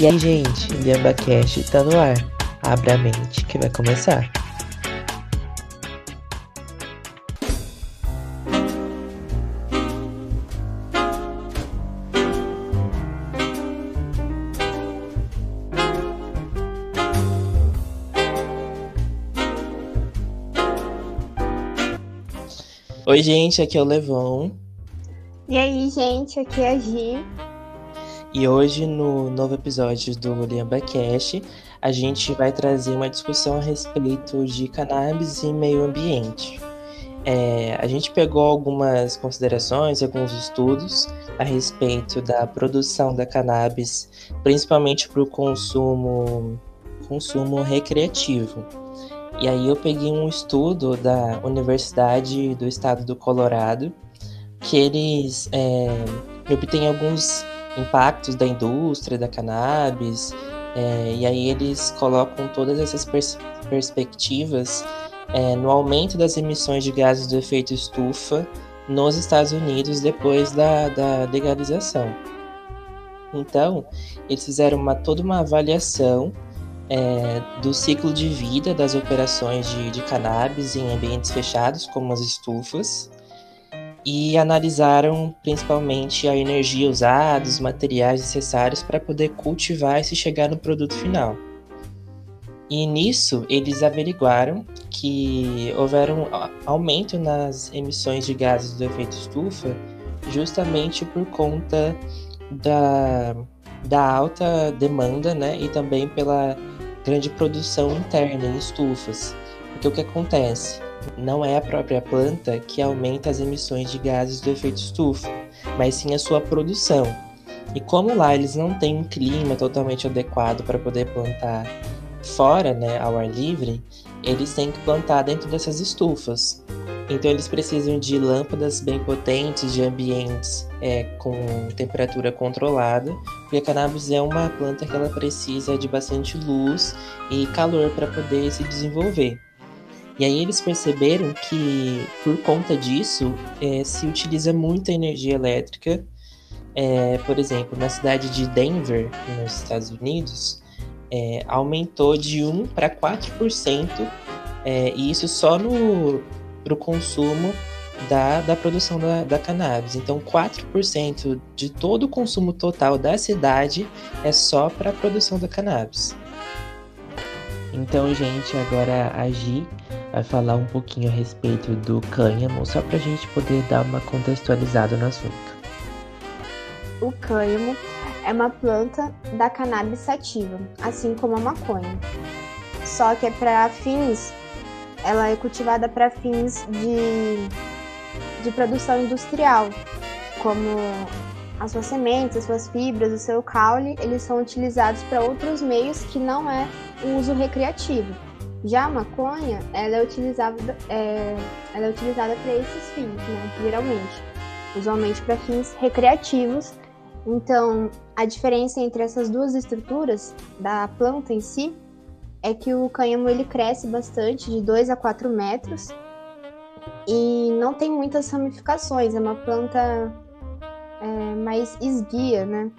E aí, gente, LhambaCast tá no ar. Abra a mente que vai começar. Oi, gente, aqui é o Levon. E aí, gente, aqui é a Gi. E hoje, no novo episódio do LhambaCast, a gente vai trazer uma discussão a respeito de cannabis e meio ambiente. É, a gente pegou algumas considerações, alguns estudos a respeito da produção da cannabis, principalmente para o consumo, consumo recreativo. E aí eu peguei um estudo da Universidade do Estado do Colorado, que eles é, obtêm alguns impactos da indústria da cannabis, é, e aí eles colocam todas essas pers perspectivas é, no aumento das emissões de gases do efeito estufa nos Estados Unidos depois da, da legalização. Então, eles fizeram uma, toda uma avaliação é, do ciclo de vida das operações de, de cannabis em ambientes fechados, como as estufas, e analisaram principalmente a energia usada, os materiais necessários para poder cultivar e se chegar no produto final. E nisso eles averiguaram que houveram um aumento nas emissões de gases do efeito estufa justamente por conta da, da alta demanda né, e também pela grande produção interna em estufas. Porque o que acontece? Não é a própria planta que aumenta as emissões de gases do efeito estufa, mas sim a sua produção. E como lá eles não têm um clima totalmente adequado para poder plantar fora, né, ao ar livre, eles têm que plantar dentro dessas estufas. Então eles precisam de lâmpadas bem potentes, de ambientes é, com temperatura controlada, porque a cannabis é uma planta que ela precisa de bastante luz e calor para poder se desenvolver. E aí eles perceberam que, por conta disso, é, se utiliza muita energia elétrica. É, por exemplo, na cidade de Denver, nos Estados Unidos, é, aumentou de 1 para 4%, é, e isso só no pro consumo da, da produção da, da cannabis. Então, 4% de todo o consumo total da cidade é só para a produção da cannabis. Então, gente, agora a Gi vai falar um pouquinho a respeito do cânhamo, só para a gente poder dar uma contextualizada no assunto. O cânhamo é uma planta da cannabis sativa, assim como a maconha. Só que é para fins, ela é cultivada para fins de, de produção industrial, como as suas sementes, as suas fibras, o seu caule, eles são utilizados para outros meios que não é o uso recreativo. Já a maconha, ela é utilizada, é, ela é utilizada para esses fins, né? Geralmente, usualmente para fins recreativos. Então, a diferença entre essas duas estruturas da planta em si é que o cânhamo ele cresce bastante, de 2 a 4 metros, e não tem muitas ramificações. É uma planta é, mais esguia, né?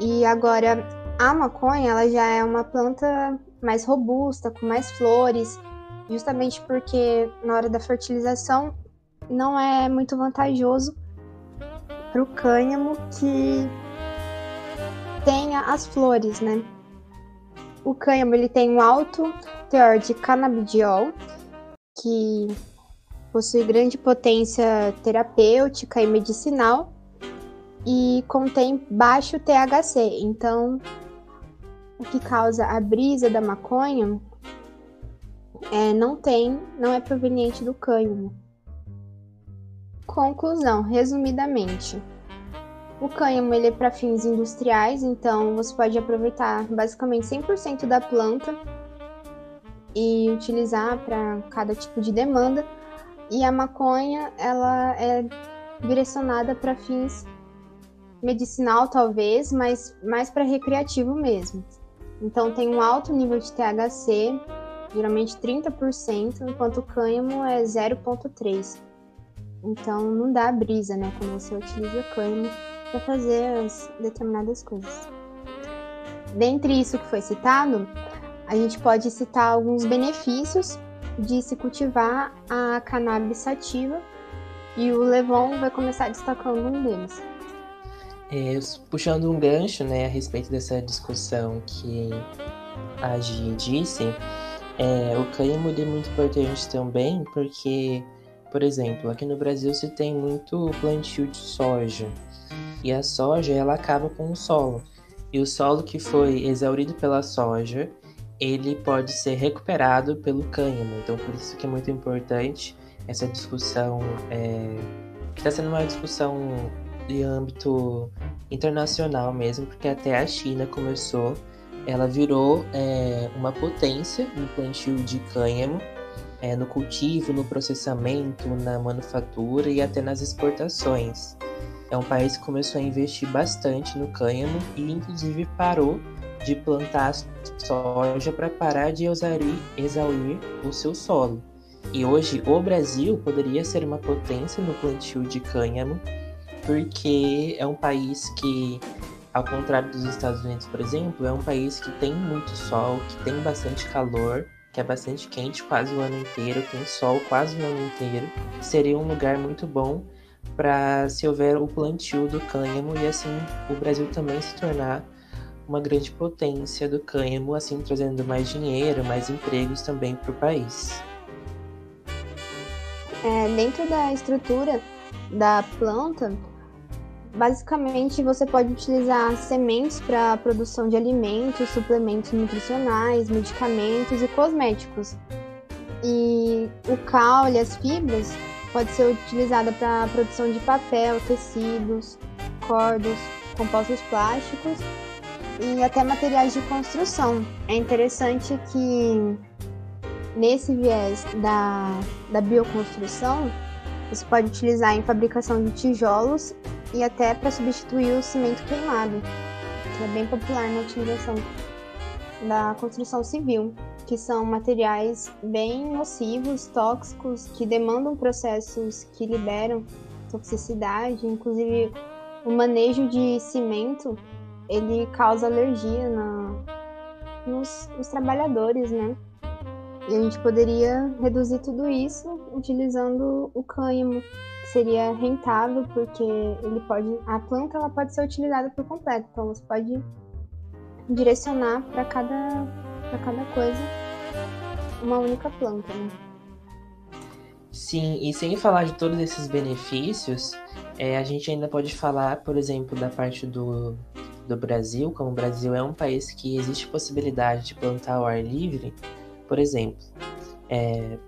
E agora a maconha, ela já é uma planta mais robusta, com mais flores, justamente porque na hora da fertilização não é muito vantajoso para o cânhamo que tenha as flores, né? O cânhamo ele tem um alto teor de canabidiol, que possui grande potência terapêutica e medicinal e contém baixo THC. Então, que causa a brisa da maconha é, não tem, não é proveniente do cânhamo. Conclusão, resumidamente, o cânhamo ele é para fins industriais, então você pode aproveitar basicamente 100% da planta e utilizar para cada tipo de demanda. E a maconha ela é direcionada para fins medicinal talvez, mas mais para recreativo mesmo. Então tem um alto nível de THC, geralmente 30%, enquanto o cânhamo é 0,3%. Então não dá brisa, né, quando você utiliza cânhamo para fazer as determinadas coisas. dentre isso que foi citado, a gente pode citar alguns benefícios de se cultivar a cannabis sativa e o Levon vai começar destacando um deles. É, puxando um gancho né, a respeito dessa discussão que a Gi disse, é, o cânhamo é muito importante também porque, por exemplo, aqui no Brasil se tem muito plantio de soja e a soja ela acaba com o solo e o solo que foi exaurido pela soja ele pode ser recuperado pelo cânhamo. Então, por isso que é muito importante essa discussão, é, que está sendo uma discussão de âmbito internacional mesmo, porque até a China começou, ela virou é, uma potência no plantio de cânhamo, é, no cultivo, no processamento, na manufatura e até nas exportações. É um país que começou a investir bastante no cânhamo e, inclusive, parou de plantar soja para parar de exaurir, exaurir o seu solo. E hoje o Brasil poderia ser uma potência no plantio de cânhamo, porque é um país que, ao contrário dos Estados Unidos, por exemplo, é um país que tem muito sol, que tem bastante calor, que é bastante quente quase o ano inteiro, tem sol quase o ano inteiro. Seria um lugar muito bom para se houver o plantio do cânhamo e assim o Brasil também se tornar uma grande potência do cânhamo, assim trazendo mais dinheiro, mais empregos também para o país. É, dentro da estrutura da planta, basicamente você pode utilizar sementes para a produção de alimentos, suplementos nutricionais, medicamentos e cosméticos. E o caule, as fibras, pode ser utilizada para a produção de papel, tecidos, cordas, compostos plásticos e até materiais de construção. É interessante que nesse viés da, da bioconstrução, você pode utilizar em fabricação de tijolos e até para substituir o cimento queimado, que é bem popular na utilização da construção civil, que são materiais bem nocivos, tóxicos, que demandam processos que liberam toxicidade, inclusive o manejo de cimento ele causa alergia na, nos, nos trabalhadores, né? E a gente poderia reduzir tudo isso utilizando o cânhamo, seria rentável porque ele pode, a planta ela pode ser utilizada por completo, então você pode direcionar para cada para cada coisa uma única planta. Né? Sim, e sem falar de todos esses benefícios, é, a gente ainda pode falar, por exemplo, da parte do do Brasil, como o Brasil é um país que existe possibilidade de plantar ao ar livre, por exemplo, é,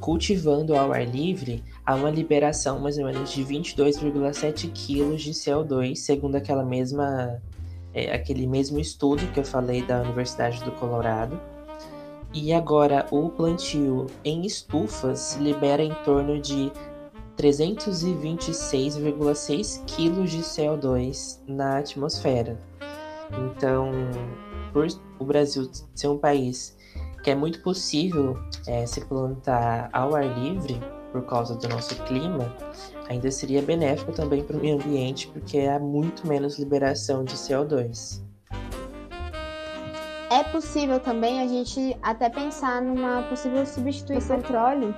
cultivando ao ar livre, há uma liberação mais ou menos de 22,7 quilos de CO2, segundo aquela mesma, é, aquele mesmo estudo que eu falei da Universidade do Colorado. E agora o plantio em estufas libera em torno de 326,6 quilos de CO2 na atmosfera. Então, por o Brasil ser um país que é muito possível é, se plantar ao ar livre por causa do nosso clima, ainda seria benéfico também para o meio ambiente, porque há muito menos liberação de CO2. É possível também a gente até pensar numa possível substituição do petróleo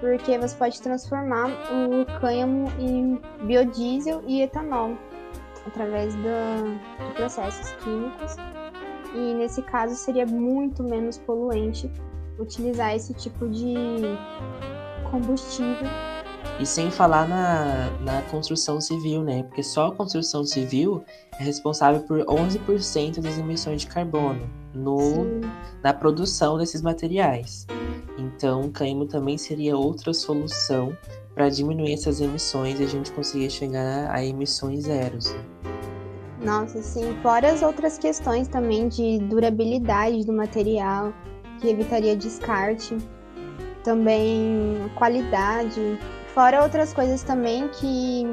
porque você pode transformar o cânhamo em biodiesel e etanol através do, de processos químicos. E nesse caso seria muito menos poluente utilizar esse tipo de combustível. E sem falar na, na construção civil, né? Porque só a construção civil é responsável por 11% das emissões de carbono no, na produção desses materiais. Então, o cânhamo também seria outra solução para diminuir essas emissões e a gente conseguir chegar a emissões zeros. Nossa, sim. Fora as outras questões também de durabilidade do material, que evitaria descarte, também qualidade, fora outras coisas também que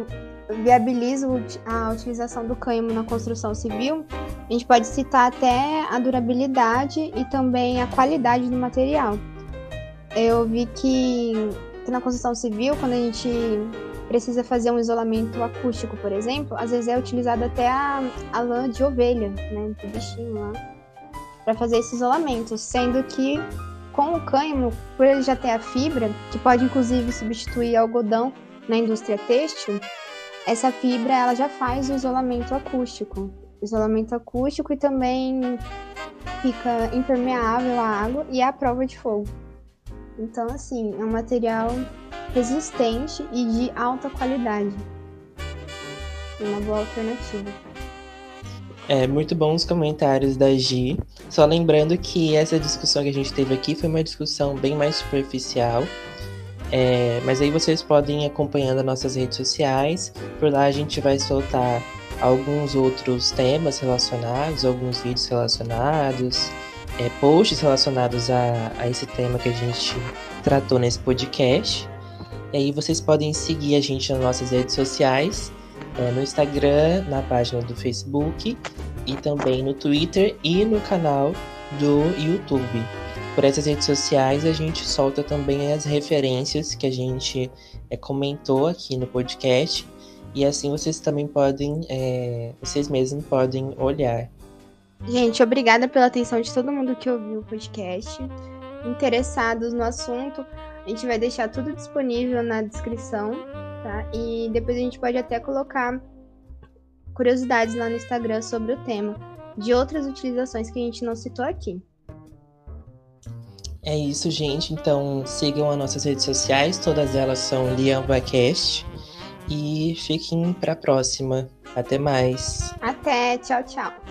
viabilizam a utilização do cânhamo na construção civil. A gente pode citar até a durabilidade e também a qualidade do material eu vi que, que na construção civil, quando a gente precisa fazer um isolamento acústico, por exemplo, às vezes é utilizado até a, a lã de ovelha, né, do bichinho lá, para fazer esse isolamento, sendo que com o cânhamo, por ele já ter a fibra, que pode inclusive substituir algodão na indústria têxtil, essa fibra ela já faz o isolamento acústico. Isolamento acústico e também fica impermeável à água e à prova de fogo. Então, assim, é um material resistente e de alta qualidade. Uma boa alternativa. É, muito bons comentários da Gi. Só lembrando que essa discussão que a gente teve aqui foi uma discussão bem mais superficial. É, mas aí vocês podem ir acompanhando as nossas redes sociais. Por lá a gente vai soltar alguns outros temas relacionados, alguns vídeos relacionados, é, posts relacionados a, a esse tema que a gente tratou nesse podcast. E aí vocês podem seguir a gente nas nossas redes sociais, é, no Instagram, na página do Facebook e também no Twitter e no canal do YouTube. Por essas redes sociais a gente solta também as referências que a gente é, comentou aqui no podcast e assim vocês também podem, é, vocês mesmos podem olhar. Gente, obrigada pela atenção de todo mundo que ouviu o podcast. Interessados no assunto, a gente vai deixar tudo disponível na descrição, tá? E depois a gente pode até colocar curiosidades lá no Instagram sobre o tema, de outras utilizações que a gente não citou aqui. É isso, gente. Então sigam as nossas redes sociais, todas elas são LianvaCast. E fiquem para a próxima. Até mais. Até, tchau, tchau.